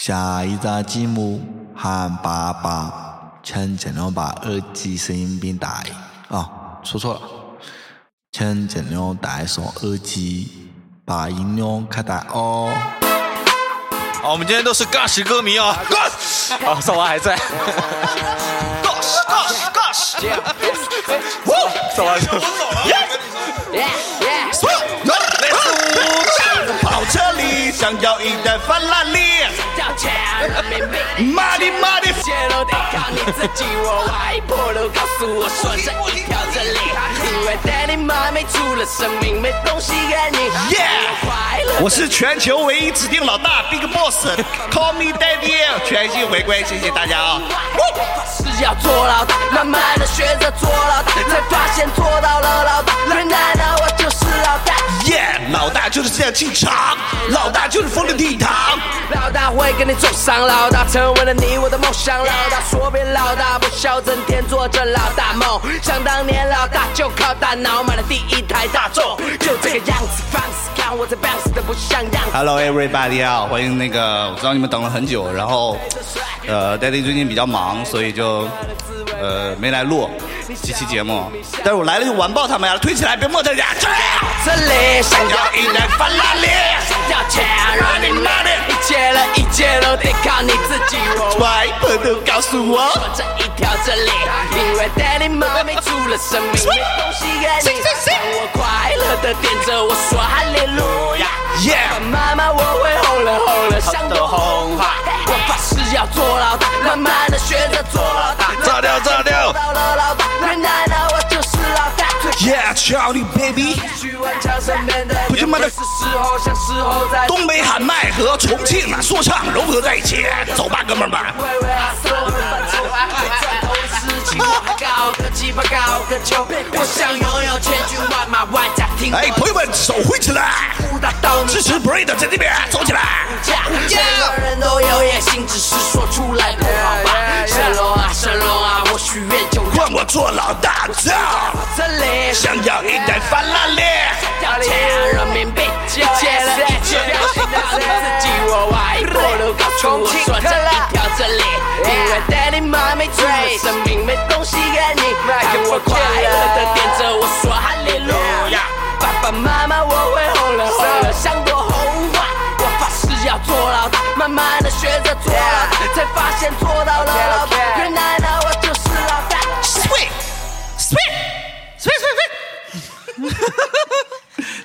下一集节目喊爸爸，请尽量把耳机声音变大。哦，说错了，请尽量戴上耳机，把音量开大。哦。好，我们今天都是 Gush 歌迷啊，Gush，好，少华还在，Gush，Gush，Gush，少华我走了，跑车里想要一台法拉利，妈的妈的，泄露得靠你自己，我外婆都告诉我说这一条真理，因为 Daddy 了生命，没东西给你，耶！我是全球唯一指定老大 Big Boss，Call me Daddy，全新回归，谢谢大家啊！是要做老大，慢慢的学着做老大，才发现做到了老大，原来呢我就是老大。耶！老大就是这样进场，老大就是风流倜傥。会跟你走上老大，成为了你我的梦想。老大说别老大不小，整天做着老大梦。想当年老大就靠大脑买了第一台大众，就这个样子放肆看我这 bounce 的不像样。Hello everybody 啊，欢迎那个，我知道你们等了很久，然后，呃，Daddy 最近比较忙，所以就，呃，没来录这期节目。但是我来了就完爆他们呀，推起来，别磨他家，这里想要要一辆法拉利，想要钱，让你妈的一切的一切都得靠你自己。我外婆都告诉我，这一条真理，因为 Daddy 妈没出了生命，没东西给你，让我快乐的点着我说哈利路亚。耶！妈妈，我会红了红了，像朵红花。我发誓要做老大，慢慢的学着做老大。炸掉炸掉到了老大，原来呢我就是老大。耶，Charlie baby，去顽强身边的，不是妈的是时候，像时候在。东北喊麦和重庆啊说唱融合在一起，走吧，哥们儿们。哎，朋友们，手挥起来，支持 Breed 在这边，走起来。家，每个人都有野心，只是说出来不好吧。神龙啊，神龙啊，我许愿换我做老大，走！这里想要一台法拉利，要钱人民币，一切的一切都是靠你自己。我外婆都告诉我说这因为 Daddy 妈没出了生命，没东西给你，让我快乐的点着我说哈利路亚。爸爸妈妈，我会红了红了，像朵红花。我发誓要做老大，慢慢的学着做老大，才发现做到了老大，原来呢我 sweet sweet sweet sweet。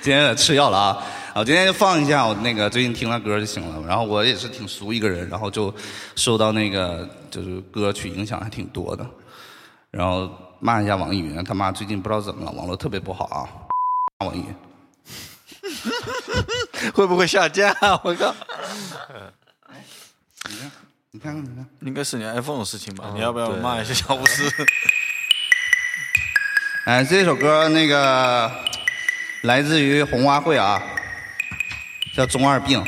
今天吃药了啊！我今天就放一下我那个最近听的歌就行了。然后我也是挺俗一个人，然后就受到那个就是歌曲影响还挺多的。然后骂一下网易云，他妈最近不知道怎么了，网络特别不好啊！网易云。会不会下架？我靠，你看你看，你看，应该是你 iPhone 的事情吧？你要不要骂一下小巫师？哎，这首歌那个来自于红花会啊，叫《中二病》。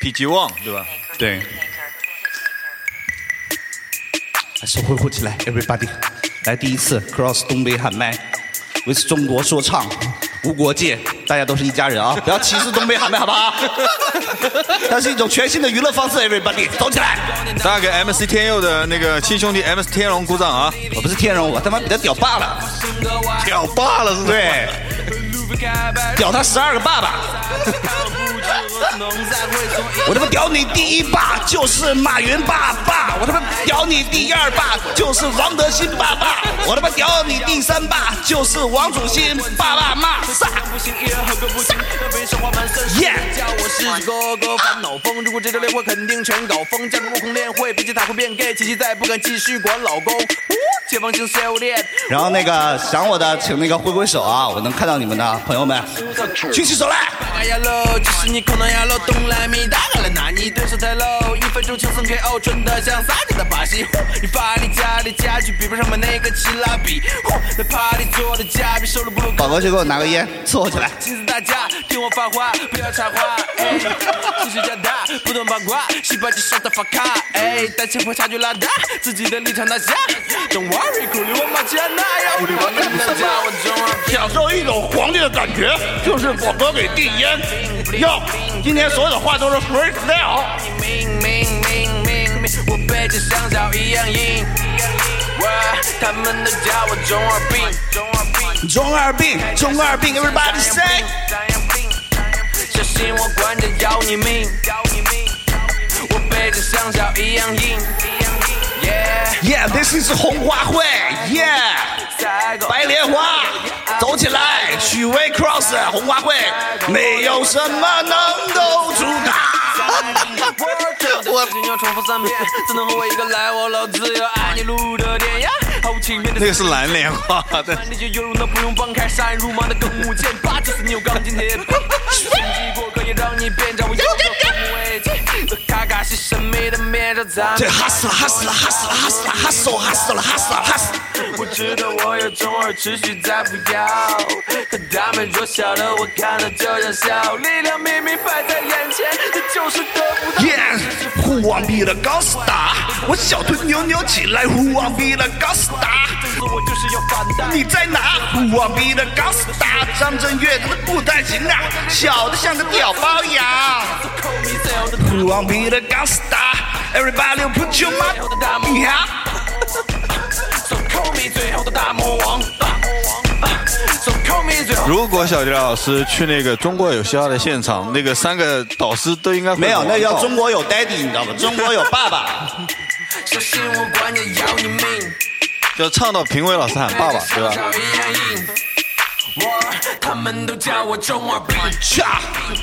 否极旺对吧？对，手挥挥起来，everybody！来第一次 cross 东北喊麦，with 中国说唱，无国界，大家都是一家人啊！不要歧视东北喊麦，好不好？它是一种全新的娱乐方式，everybody，走起来！大家给 MC 天佑的那个亲兄弟 MC 天龙鼓掌啊！我不是天龙，我他妈比他屌爆了，屌爆了是吧？对，屌他十二个爸爸。我他妈屌你第一爸就是马云爸爸，我他妈屌你第二爸就是王德兴爸爸，我他妈屌你第三爸就是王祖兴爸爸妈撒。耶！叫我是哥哥烦恼风，如果这周烈火肯定全搞疯。加入悟空练会，毕竟他会变 gay，琪琪再不敢继续管老公。解放性狩猎，然后那个想我的，请那个挥挥手啊，我能看到你们的朋友们，举起手来。你空荡呀喽，东来米打开了，那你对手太 low，一分钟轻松 KO，纯的像撒娇的把戏。呼你发你家的家具比不上我那个奇拉比，party 做的嘉宾收入不如宝哥去给我拿个烟，伺候起来。请大家听我发话，不要插话。加大，不懂八卦，洗卡。哎，担心会差距拉大，自己的立场拿下。Don't worry，我马享受一种皇帝的感觉，就是我哥给递烟。哟，今天所有的话都是 freestyle。我背着香蕉一样硬。哇，他们都叫我中二病，中二病，中二病，中二病，Everybody say。小心我管着要你命。我背着香蕉一样硬，Yeah。Yeah，this is 红花会，Yeah。白莲花，走起来！许巍 cross 红花会，没有什么能够阻挡。我仅要重复三遍，只能和我一个来，我老子要爱你路的典呀。毫无情面的那个是蓝莲花不用放开，杀人如麻的更无剑，八九十你有钢筋铁 过可以让你变成我。这卡卡西神秘的面罩藏这 hustle hustle hustle hustle hustle hustle hustle hustle。我知道我有中二持续在不要，可他们弱小的我看到就想笑，力量明明摆在眼前，这就是得不到。Yeah，虎王比了高斯达，我小腿扭扭起来，虎王比了高斯达。我就是要反弹。你在哪？虎王比了高斯达，张震岳他的不太行啊，小的像个屌包羊。扣你最后的虎王比了高斯达，Everybody put your money up。So call me 最后的大魔王。So call me 最后。如果小迪老师去那个中国有嘻哈的现场，那个三个导师都应该没有，那叫中国有 daddy，你知道吗？中国有爸爸。小心我管你要你命。就唱到评委老师喊爸爸，对吧？一样硬。我他们都叫我中二病，cha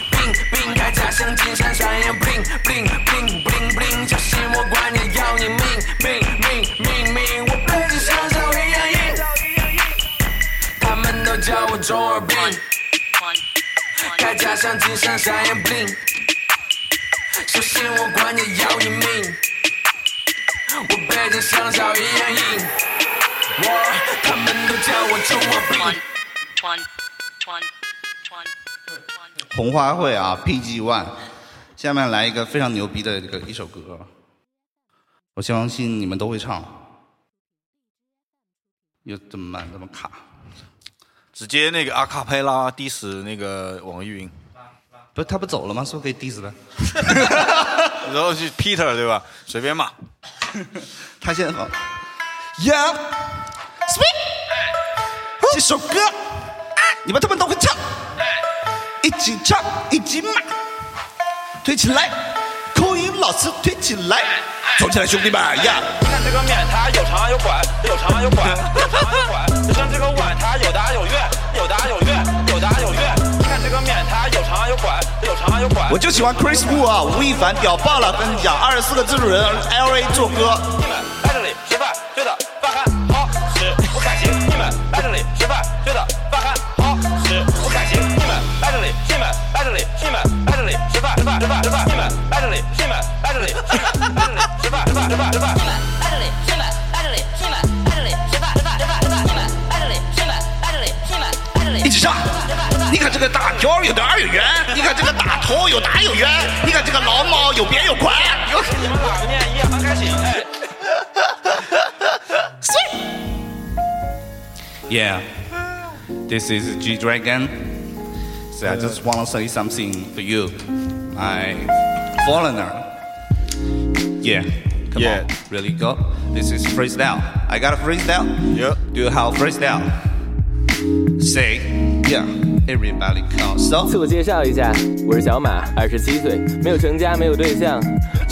病病开甲像金闪闪一样 bling bling bling bling bling，小心我管你要你命命命命命，我背着香蕉一样硬。他们都叫我中二病，开甲像金闪闪一样 bling，小心我管你要你命，我背着香蕉一样硬。我他们都叫我中二病。红花会啊，PG One。下面来一个非常牛逼的这个一首歌，我相信你们都会唱。又这么慢，这么卡？直接那个阿卡佩拉 diss 那个网易云，不是他不走了吗？是不是可以 diss 他？然后是 Peter 对吧？随便骂。他现在好，Yeah，Sweet，这首歌，你们他们都会唱，一起唱，一起骂，推起来，口音老师推起来，走起来，兄弟们呀！看这个面，它有长有短，有长有短，有长有短。就像这个碗，它有大有圆，有大有圆，有大有圆。看这个面，它有长有短，有长有短。我就喜欢 Chris Wu 啊，吴亦凡屌爆了！跟你讲，二十四个制作人 L A 做歌，们来这里吃饭，觉得饭还好吃，我开心。你们来这里，你们来这里，你们来这里吃饭，吃饭，吃饭，吃饭。你们来这里，你们来这里，你们来这里吃饭，吃饭，吃饭，吃饭。来这里，去们，来这里，去们，来这里，吃饭，吃饭，吃饭，吃饭，你们来这里，去们，来这里，去们，来这里，一起唱。你看这个大脚有大有圆，你看这个大头有大有圆，你看这个老猫有扁有宽。又是你们拉个面一样很开心，Yeah, this is G Dragon. So I just want to say something for you, my foreigner. Yeah, come Yeah. on, really go. This is freestyle. I got a freestyle. Yeah. Do you have freestyle? Say, yeah. Everybody come. So. 自我介绍一下，我是小马，二十七岁，没有成家，没有对象，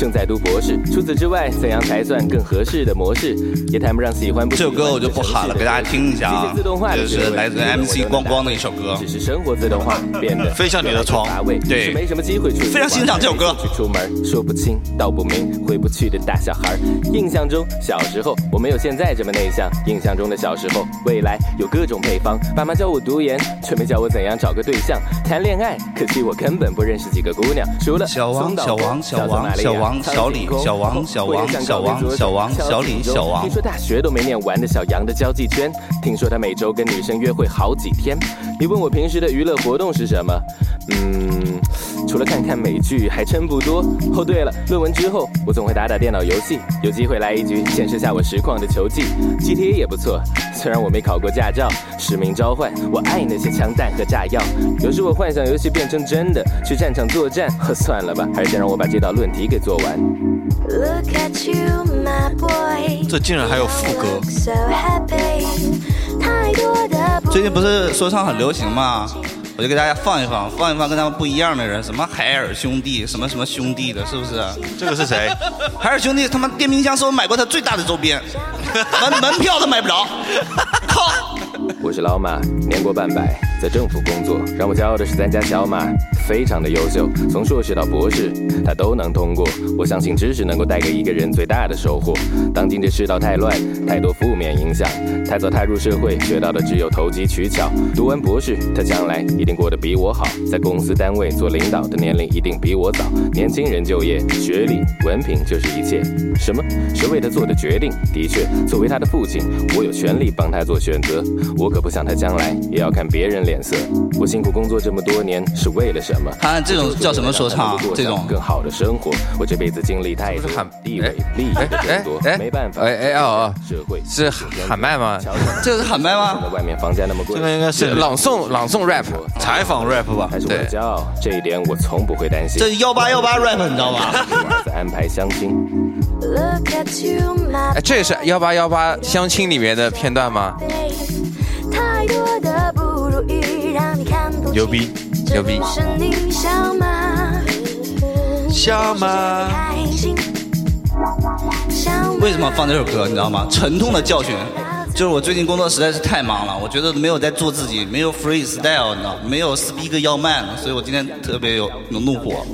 正在读博士。除此之外，怎样才算更合适的模式？也谈不上喜欢不喜欢。这首歌我就不喊了，给大家听一下啊自动化的这是来自 MC 光光的一首歌只是生活自动化变得飞向你的床对是没什么机会出去玩。非常欣赏这首歌出去出门说不清道不明，回不去的大小孩。印象中小时候我没有现在这么内向，印象中的小时候未来有各种配方，爸妈教我读研，却没教我怎样找个对象谈恋爱。可惜我根本不认识几个姑娘，除了小王小王小小王小王苍小李小王小王小王小王小李小王听说大学都没念完的小杨的交际圈，听说他每周跟女生约会好几天。你问我平时的娱乐活动是什么？嗯，除了看看美剧还真不多。哦，对了，论文之后我总会打打电脑游戏，有机会来一局见识下我实况的球技。GTA 也不错，虽然我没考过驾照。使命召唤，我爱那些枪弹和炸药。有时我幻想游戏变成真的，去战场作战。呵，算了吧，还是先让我把这道论题给做完。Look at you, my boy. 这竟然还有副歌 Look so happy. 太多的不最近不是说唱很流行嘛，我就给大家放一放，放一放跟他们不一样的人，什么海尔兄弟，什么什么兄弟的，是不是？这个是谁？海尔兄弟他妈电冰箱是我买过他最大的周边，门门票都买不着，靠！我是老马，年过半百，在政府工作。让我骄傲的是咱家小马，非常的优秀，从硕士到博士，他都能通过。我相信知识能够带给一个人最大的收获。当今这世道太乱，太多负面影响，太早踏入社会，学到的只有投机取巧。读完博士，他将来一定过得比我好，在公司单位做领导的年龄一定比我早。年轻人就业，学历、文凭就是一切。什么？是为他做的决定？的确，作为他的父亲，我有权利帮他做选择。我可不想他将来也要看别人脸脸色。我辛苦工作这么多年是为了什么？他这种叫什么说唱这种更好的生活。我这辈子经历太多，地位、利益的争夺，没办法。哎哎哦哦，社会是喊麦吗？这是喊麦吗？外面房价那么贵，这个应该是朗诵朗诵 rap 采访 rap 吧？还是我的骄傲，这一点我从不会担心。这幺八幺八 rap 你知道吗？在安排相亲。哎，这也是幺八幺八相亲里面的片段吗？的不如意让你看不清。牛逼牛逼这不是你小马，小马开心。小马为什么放这首歌？你知道吗？沉痛的教训，就是我最近工作实在是太忙了，我觉得没有在做自己，没有 freestyle，你知道，没有 speak 要慢，所以我今天特别有有怒火，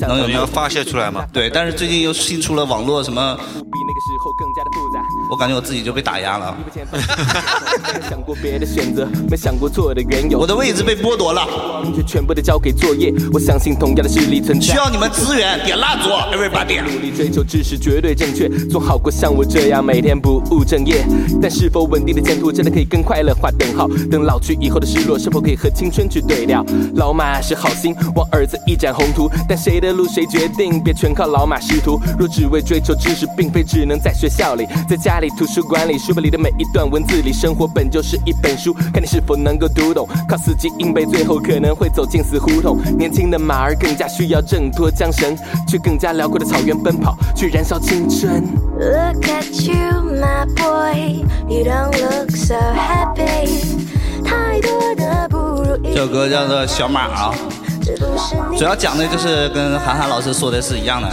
能有怒火。你要发泄出来吗？对，但是最近又新出了网络什么。我感觉我自己就被打压了，没想过别的选择，没想过错的缘由。我的位置被剥夺了，却全部都交给作业。我相信同样的势力存在。需要你们支援，点蜡烛，everybody。努力追求知识绝对正确，总好过像我这样每天不务正业。但是否稳定的前途真的可以跟快乐划等号？等老去以后的失落，是否可以和青春去对调？老马是好心，望儿子一展宏图，但谁的路谁决定？别全靠老马识途。若只为追求知识，并非只能在学校里，在家里图书馆里，书本里的每一段文字里，生活本就是一本书，看你是否能够读懂。靠死记硬背，最后可能会走进死胡同。年轻的马儿更加需要挣脱缰绳，去更加辽阔的草原奔跑，去燃烧青春。Look at you, my boy. You don't look so happy. 太多的不如意。这首歌叫做《小马》啊，主要讲的就是跟韩寒老师说的是一样的，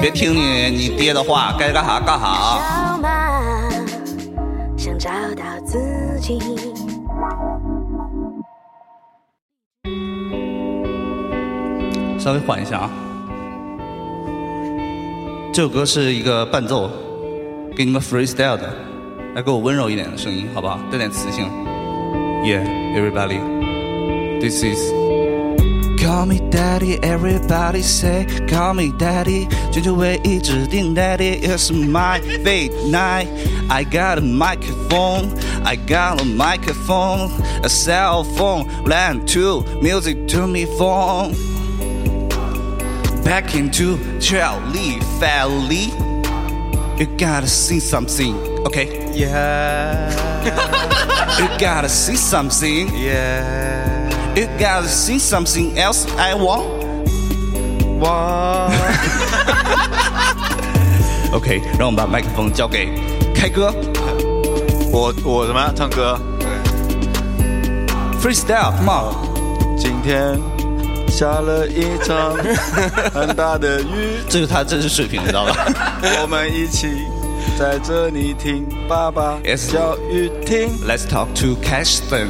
别听你你爹的话，该干啥干啥啊。找到自己。稍微缓一下啊。这首歌是一个伴奏，给你们 freestyle 的，来给我温柔一点的声音，好不好？带点磁性。Yeah, everybody, this is. Call me daddy, everybody say call me daddy。全球唯一指定 daddy is my fate night. I got a microphone, I got a microphone, a cell phone, land to music to me phone. Back into Charlie Valley. You gotta see something, okay? Yeah You gotta see something. yeah You gotta see something else I want. 哇 OK，让我们把麦克风交给开哥我我什么唱歌？ ，freestyle，come on。今天下了一场很大的雨，这是他真实水平，你知道吧？我们一起在这里听爸爸 Yes 教育听。 Let's talk to Caston。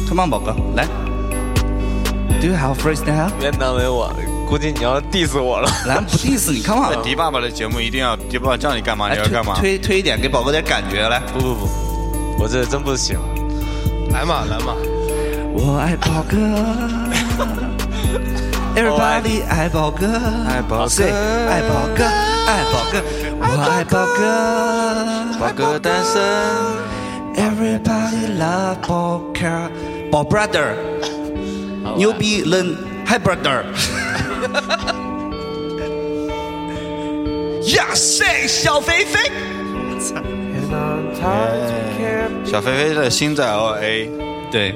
，Come on 宝哥，来。Do you have freestyle？别难为我，估计你要 diss 我了。来不 diss 你，Come on。迪爸爸的节目一定要，迪爸爸叫你干嘛你要干嘛？推推推一点，给宝哥点感觉来。不不不，我这真不行。来嘛来嘛，我爱宝哥，Everybody 爱宝哥，爱宝哥爱宝哥，爱宝哥，我爱宝哥，宝哥单身。Everybody love 宝哥，宝 brother，牛逼人，Hi brother。呀谁小肥肥？小肥肥的心在 L A，对，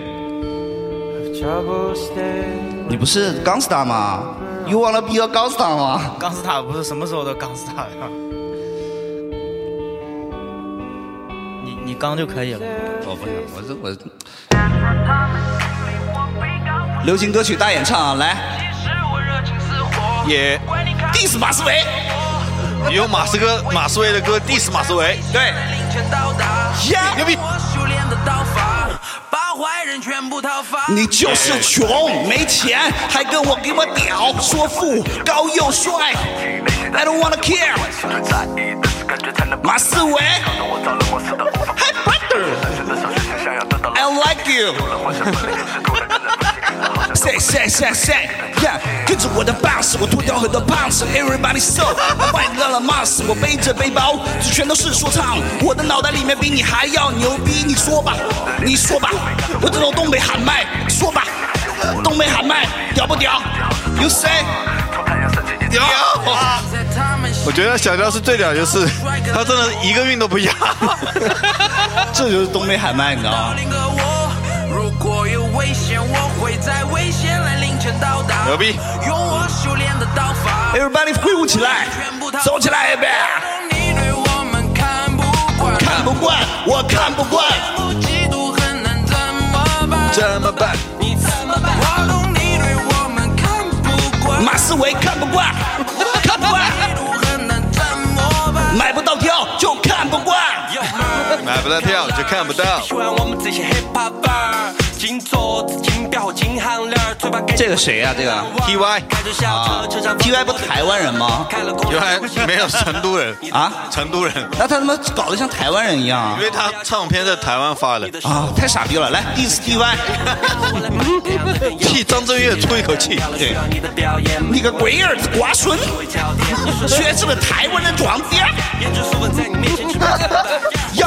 你不是 Gangstar 吗？You wanna be a Gangstar 吗？钢斯塔不是什么时候都钢斯塔呀？你你刚就可以了。我不行，我这我。流行歌曲大演唱，啊来。也 diss 马思唯，你用马斯哥马思唯的歌 diss 马思唯，对，呀，牛逼！你就是穷，没钱，还跟我给我屌，说富高又帅，I don't wanna care。马思唯，Hi brother，I like you。Say say say say，yeah，跟着我的 bounce，我脱掉很多 pounds，everybody so，快乐了 mouse，我背着背包，这全都是说唱，我的脑袋里面比你还要牛逼，你说吧，你说吧，我这种东北喊麦，说吧，东北喊麦屌不屌？You say，屌！我觉得小雕是最屌，就是他真的一个韵都不压，这就是东北喊麦，你知道吗？如果有危险，我会在危险来临前到达。牛逼！用我修炼的刀法。Everybody 挥舞起来，走起来呗！你对我们看不惯，看不惯，我看不惯。嫉妒恨能怎么办？怎么办？你怎么办？我懂你对我们看不惯，马思唯看不惯，看不惯。嫉妒恨能怎么办？买不到票就看不惯。买不到票就看不到。喜欢我们这些 hip hop 儿，金镯子、金表、金项链，嘴巴这个谁呀、这个 T Y 啊，T Y 不台湾人吗？原来没有成都人啊，成都人，那他他妈搞得像台湾人一样啊因！为他唱片在台湾发的，啊，太傻逼了！来，diss T Y，替张震岳出一口气。对，你个龟儿子瓜孙，学着了台湾人装逼，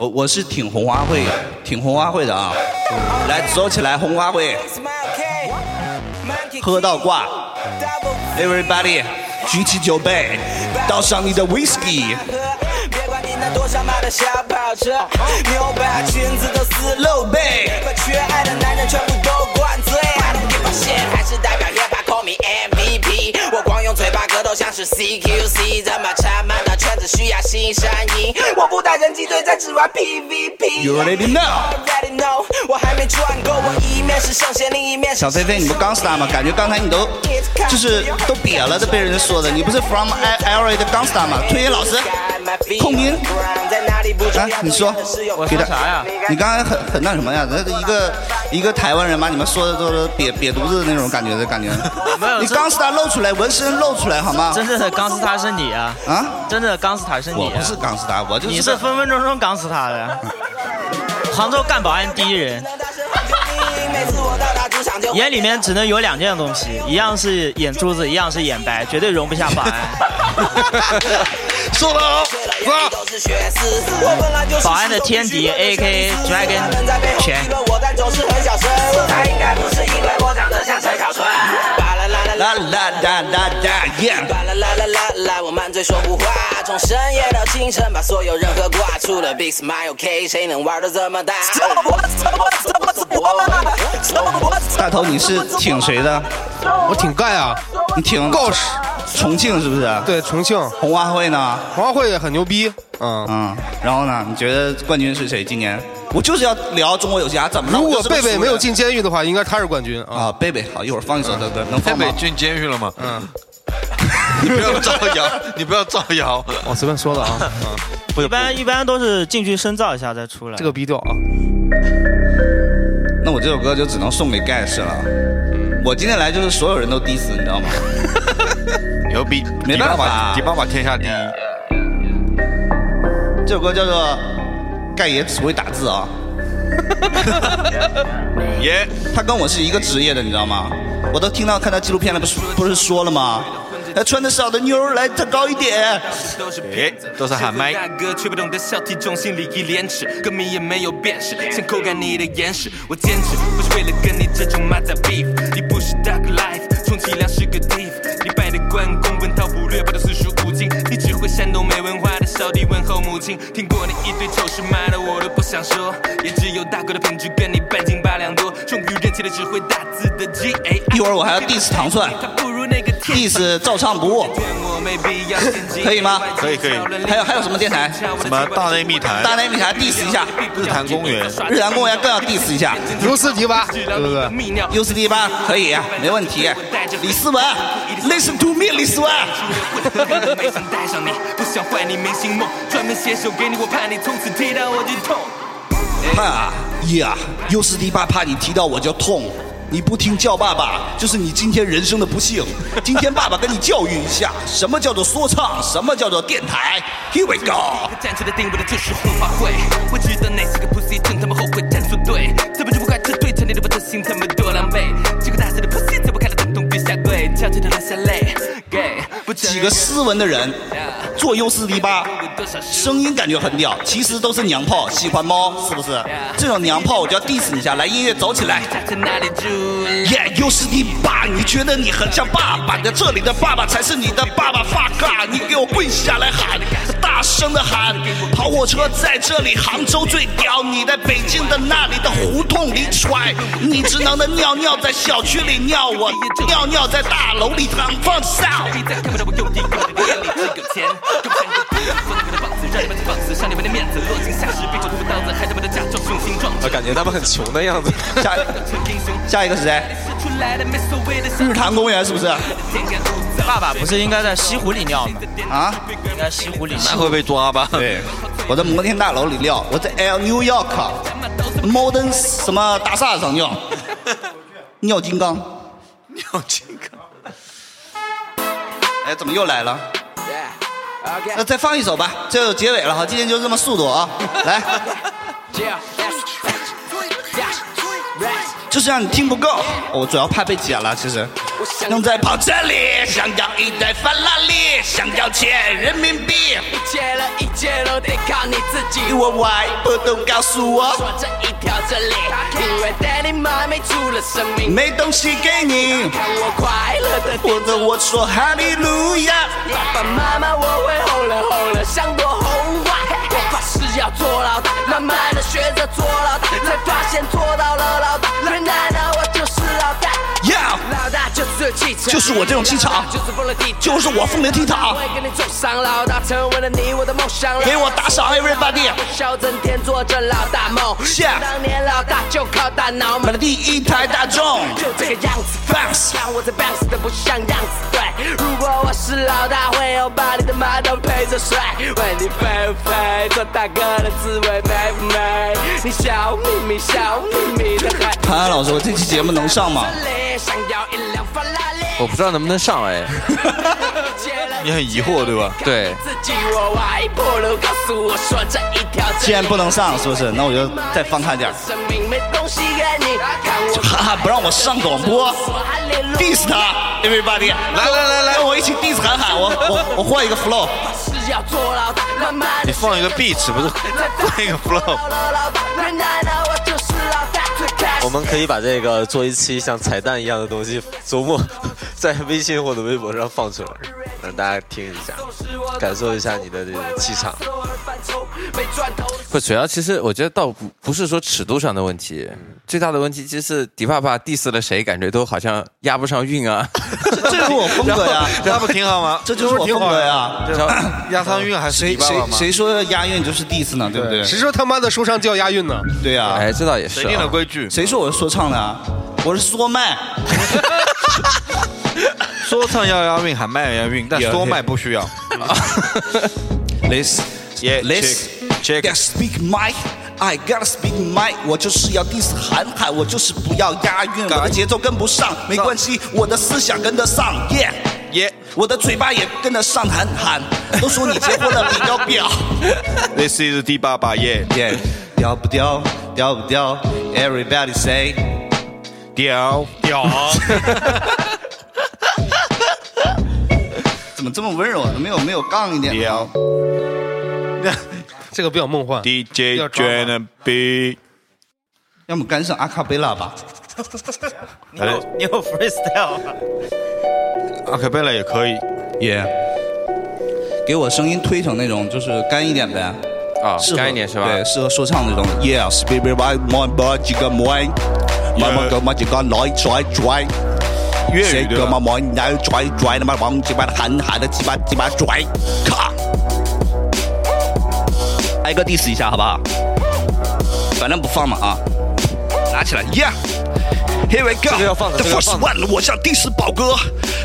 我我是挺红花会，挺红花会的啊！来，走起来，红花会，喝到挂，Everybody，举起酒杯，倒上你的 Whisky。别管你那多想买的小跑车，牛把裙子都撕露背，把缺爱的男人全部都灌醉。还是代表 hip hop call me MVP。我光用嘴巴格斗像是 CQC，这么沉闷的圈子需要新声音。我不打人机队，在只玩 PVP。You already know。我还没赚够，我一面是圣贤，另一面是小飞飞，你不刚 star 吗？感觉刚才你都就是都瘪了都，被人说的。你不是 from L A 的刚 star 吗？推演老师，控音。啊，你说，给他啥呀？你刚才很很那什么呀？那一个一个台湾人把你们说的都是瘪瘪犊子的那种感觉的感觉。没有你刚 star 露出来，纹身露出来好吗？真正的钢丝塔是你啊！啊，真正的钢丝塔是你、啊。我不是钢 star，我就是你是分分钟钟钢丝塔的。杭州干保安第一人，眼里面只能有两件东西，一样是眼珠子，一样是眼白，绝对容不下保安。苏宝宝，保安的天敌 AK Dragon 大头，你是挺谁的？我挺盖啊，你挺。重庆是不是？对，重庆。红花会呢？红花会也很牛逼。嗯嗯。然后呢？你觉得冠军是谁？今年？我就是要聊中国有嘻哈，怎么了？如果贝贝没有进监狱的话，应该他是冠军啊。啊，贝贝好，一会儿放一首对对，能放吗？贝贝进监狱了吗？嗯，你不要造谣，你不要造谣。我随便说的啊。一般一般都是进去深造一下再出来。这个逼调啊。那我这首歌就只能送给盖世了。我今天来就是所有人都 diss，你知道吗？牛逼，没办法，迪爸爸天下第一。这首歌叫做《盖爷只会打字》啊。耶，他跟我是一个职业的，你知道吗？我都听到看他纪录片了，不是不是说了吗？还，穿的少的妞儿来站高一点。哎，都是喊麦。大哥却不懂得心里一廉耻，歌迷也没有辨识，想口干你的眼屎。我坚持不是为了跟你这种马仔 beef，你不是 Duck Life，充其量是个 thief。你拜的略，不的四书五经，你只会煽动没文化的小弟问候母亲。听过你一堆丑事，骂的我都不想说，也只有大哥的品质跟你半斤八两多。终于认清了只会打字的 G A。一会儿我还要 diss 糖蒜，diss 照唱不误，可以吗？可以可以。还有还有什么电台？什么大内密谈？大内密谈 diss 一下。日坛公园。日坛公园更要 diss 一下。优斯迪吧，对不对？优斯迪吧，可以，没问题。李思文，Listen to me，李思文。没想带上你，不想坏你明星梦，专门写首给你，我怕你提到我就痛。啊呀，优斯迪吧，怕你提到我就痛。你不听叫爸爸，就是你今天人生的不幸。今天爸爸跟你教育一下，什么叫做说唱，什么叫做电台。Here we go。站出来定位的就是红花会，我知道哪些个 pussy 真他妈后悔站错队，这不就不快撤退，成你的不特心他们多狼狈，几个大色的 pussy 在我看来统统别下跪，悄悄的流下泪。几个斯文的人做优斯迪吧，声音感觉很屌，其实都是娘炮，喜欢猫是不是？这种娘炮我就要 diss 你一下，来音乐走起来。耶，优斯迪吧，你觉得你很像爸爸？在这里的爸爸才是你的爸爸，fuck！你给我跪下来喊，大声的喊，跑火车在这里，杭州最屌，你在北京的那里的胡同里揣，你只能的尿尿在小区里尿，我尿尿在大楼里躺放哨。让你们去放肆，伤你们的面子，落井下石，别手涂刀子，害他们的假装雄心壮志。我感觉他们很穷的样子。下 下一个是谁？日坛公园是不是？爸爸不是应该在西湖里尿吗？啊？应该西湖里尿。那会被抓吧？对，我在摩天大楼里尿，我在 L New York Modern 什么大厦上尿，尿金刚，尿金刚。哎，怎么又来了？那再放一首吧，这就结尾了哈，今天就这么速度啊，来。就是让你听不够，我主要怕被剪了。其实，能在跑车里，想要一台法拉利，想要钱人民币，一切了一切都得靠你自己。我外婆都告诉我，说这一条真理，因为妈没出了生命，没东西给你，看我快乐的活着我说哈利路亚。爸爸妈妈，我会红了红了，像朵红花。我发誓要做老大，慢慢的学着做老大，才发现做到了老大，原来呢我就是老大。Yeah 老大就是我这种气场就是我凤鸣倜傥我会跟你走上老我的梦想。给我打赏，everybody！笑整天做着老大梦，下当年老大就靠大脑买了第一台大众，就这个样子 bounce 让我在 bounce 的不像样子。对，如果我是老大，会有把你的马桶陪着睡。问你？做大哥的滋味美不美？你笑眯眯，笑眯眯的还潘安老师，我这期节目能上吗？想要一辆法拉利。我不知道能不能上哎。你很疑惑对吧？对。既然不能上，是不是？那我就再放开点哈哈，不让我上广播，diss 他，everybody，来来来来，跟我一起 diss 韩寒，我我我换一个 flow。你放一个 beat 不是换一个 flow？我们可以把这个做一期像彩蛋一样的东西，周末 在微信或者微博上放出来，让大家听一下，感受一下你的这种气场。不，主要其实我觉得倒不不是说尺度上的问题，最大的问题其实是迪爸爸 diss 了谁，感觉都好像押不上韵啊。这这是我风格呀，那不挺好吗？这就是我风格呀。押上韵还是谁迪爸爸吗？谁谁说押韵就是 diss 呢？对不对？谁说他妈的说唱就要押韵呢？对呀，哎，这倒也是、谁定的啊。规矩？谁说我是说唱的啊？我是说麦。说唱要押韵，喊麦要押韵，但说麦不需要。Let's Yeah, let's check, check. gotta speak my. I gotta speak my，我就是要 diss 韩寒，我就是不要押韵，我的节奏跟不上，没关系，我的思想跟得上，yeah 耶，我的嘴巴也跟得上韩寒，都说你结婚了比较表 This is 第八把 yeah yeah，屌不屌，屌不屌，Everybody say，屌屌，怎么这么温柔啊？没有没有杠一点的屌 这个比较梦幻。DJ j a n B，要么干上阿卡贝拉吧。你有你有 freestyle 吗？阿卡贝拉也可以。耶、给我声音推成那种就是干一点呗。啊、适合干一点是吧？对，适合说唱那种。Yeah，baby my my my 几个 my my my 个 my 几个来拽拽。粤语对吧？个嘛嘛来拽拽，他妈王鸡巴的喊喊的鸡巴鸡巴拽，咔！挨个 diss 一下好不好？反正不放嘛啊！拿起来，Yeah。Here we go，这个要放的 The 这个要 first one，我想 diss 宝哥，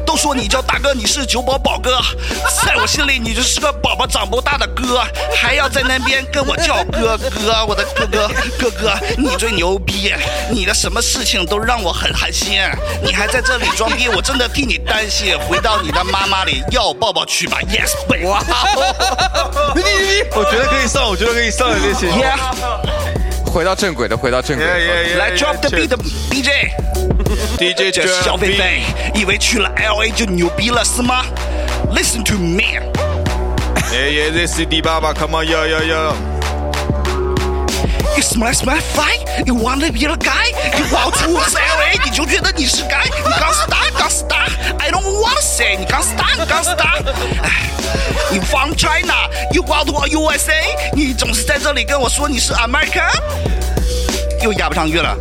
都说你叫大哥，你是九宝宝哥，在我心里你就是个宝宝长不大的哥，还要在那边跟我叫哥哥，我的哥哥哥哥，你最牛逼，你的什么事情都让我很寒心，你还在这里装逼，我真的替你担心，回到你的妈妈里要抱抱去吧，Yes baby，哇 我觉得可以上，我觉得可以上的这些。，Yeah，回到正轨的，回到正轨。来 drop the beat 的 DJ。DJ 这是小 a 狒，以为去了 LA 就牛逼了是吗？Listen to me。Yeah, yeah, this is 迪爸爸，Come on，yo yo yo。You smell smell fly, you wanna be the guy, you want to LA，你就觉得你是 guy，你刚 star 刚 star，I don't wanna say，你刚 star 你刚 star，哎，你 from China, you want to USA，你总是在这里跟我说你是 America，又押不上韵了，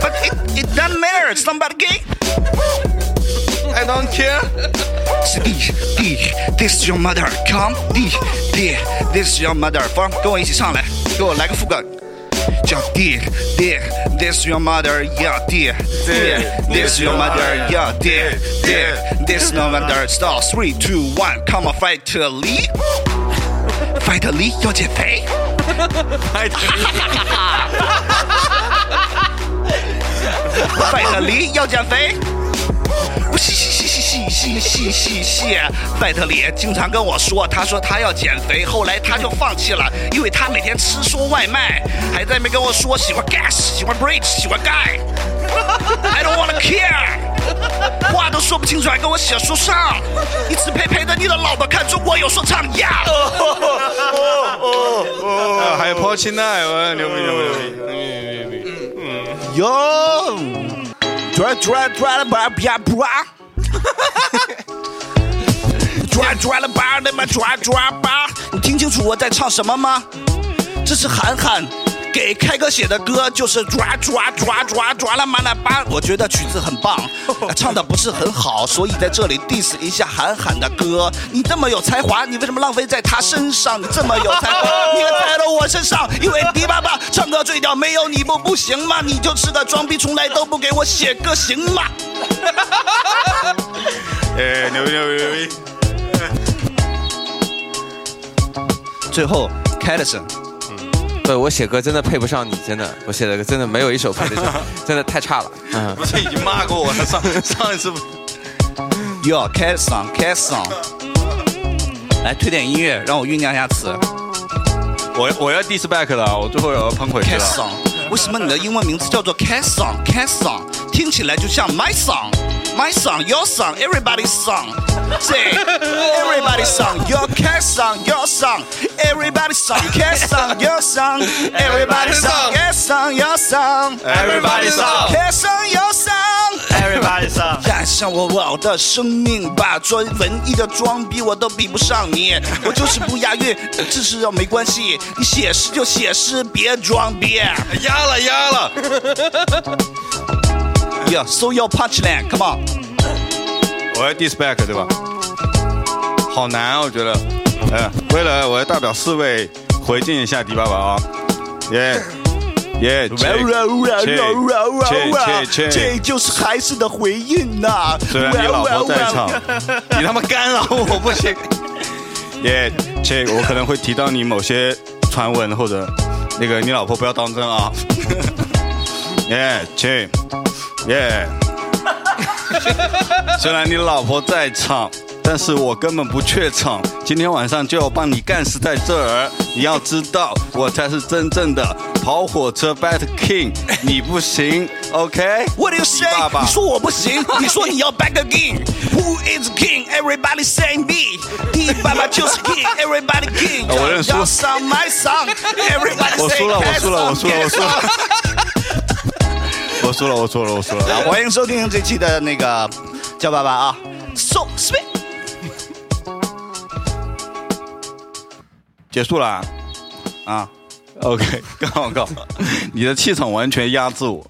But it it doesn't matter, somebody gay。 I don't care。是 D D This is your mother Come D D This is your mother From 跟我一起上来，给我来个副歌。 yeah, dear, dear, this your mother. Yeah, dear, dear, this your mother. Yeah, dear, dear, this no mother. Star three, two, one. Come on, fight to Lee. Fight to Lee, 要减肥。fight to Lee，fight 要减肥。不是是是是是是是是是，拜特里经常跟我说，他说他要减肥，后来他就放弃了，因为他每天吃说外卖，还在那边跟我说喜欢 gas，喜欢 bridge，喜欢 guy。I don't wanna care，话都说不清楚还跟我写说唱，你只配陪着你的老婆看中国有说唱呀。哦哦哦，还有抛弃奈，我牛逼牛逼牛逼！牛逼，嗯，哟，抓抓抓了吧吧吧，抓抓了吧的嘛抓抓吧，你听清楚我在唱什么吗？这是韩寒。给开哥写的歌，就是抓抓抓抓抓了嘛啦吧。我觉得曲子很棒，唱的不是很好，所以在这里 diss 一下韩寒的歌。你这么有才华，你为什么浪费在他身上？你这么有才华，你还在了我身上，因为迪爸爸唱歌最屌，没有你不不行吗？你就是个装逼，从来都不给我写歌，行吗？哎，牛逼牛逼牛逼！最后 s o n 对我写歌真的配不上你，真的，我写的歌真的没有一首配得上，真的太差了。嗯，不是已经骂过我了？上上一次不 Yo, cat song, cat song。来推点音乐，让我酝酿一下词。我我要 diss back 了，我最后要喷回去 cat 了。song，为什么你的英文名字叫做 cat song？cat song 听起来就像 my song，my song，your song，everybody's song。Say everybody's song，your cat song，your song，everybody's song，cat song，your song，everybody's song，cat song，your song，everybody's song，cat song，your song。Everybody 上，燃上我我的生命吧，装文艺的装逼我都比不上你，我就是不押韵，这是没关系，你写诗就写诗，别装逼。压了压了，Yeah, so your punchline, come on。我要 diss back 对吧？好难啊，我觉得。嗯，为了我要代表四位回敬一下迪爸爸啊，耶耶，切这就是孩子的回应呐、虽然你老婆在场，你他妈干扰我不行。耶，切，我可能会提到你某些传闻或者那个你老婆不要当真啊。耶，切，耶。虽然你老婆在场，但是我根本不怯场。今天晚上就要帮你干死在这儿。你要知道，我才是真正的跑火车 Bat King，你不行，OK？What do you say？爸爸你说我不行，你说你要 back again。Who is king? Everybody say me。第爸爸就是 king，everybody king。啊我认输要上 my song，everybody 我输了，我输了，我输了，我输了。我输了，我输了，我输了。好欢迎收听这期的那个叫爸爸啊，so sweet。结束了啊啊，OK，刚好刚好，你的气场完全压制我。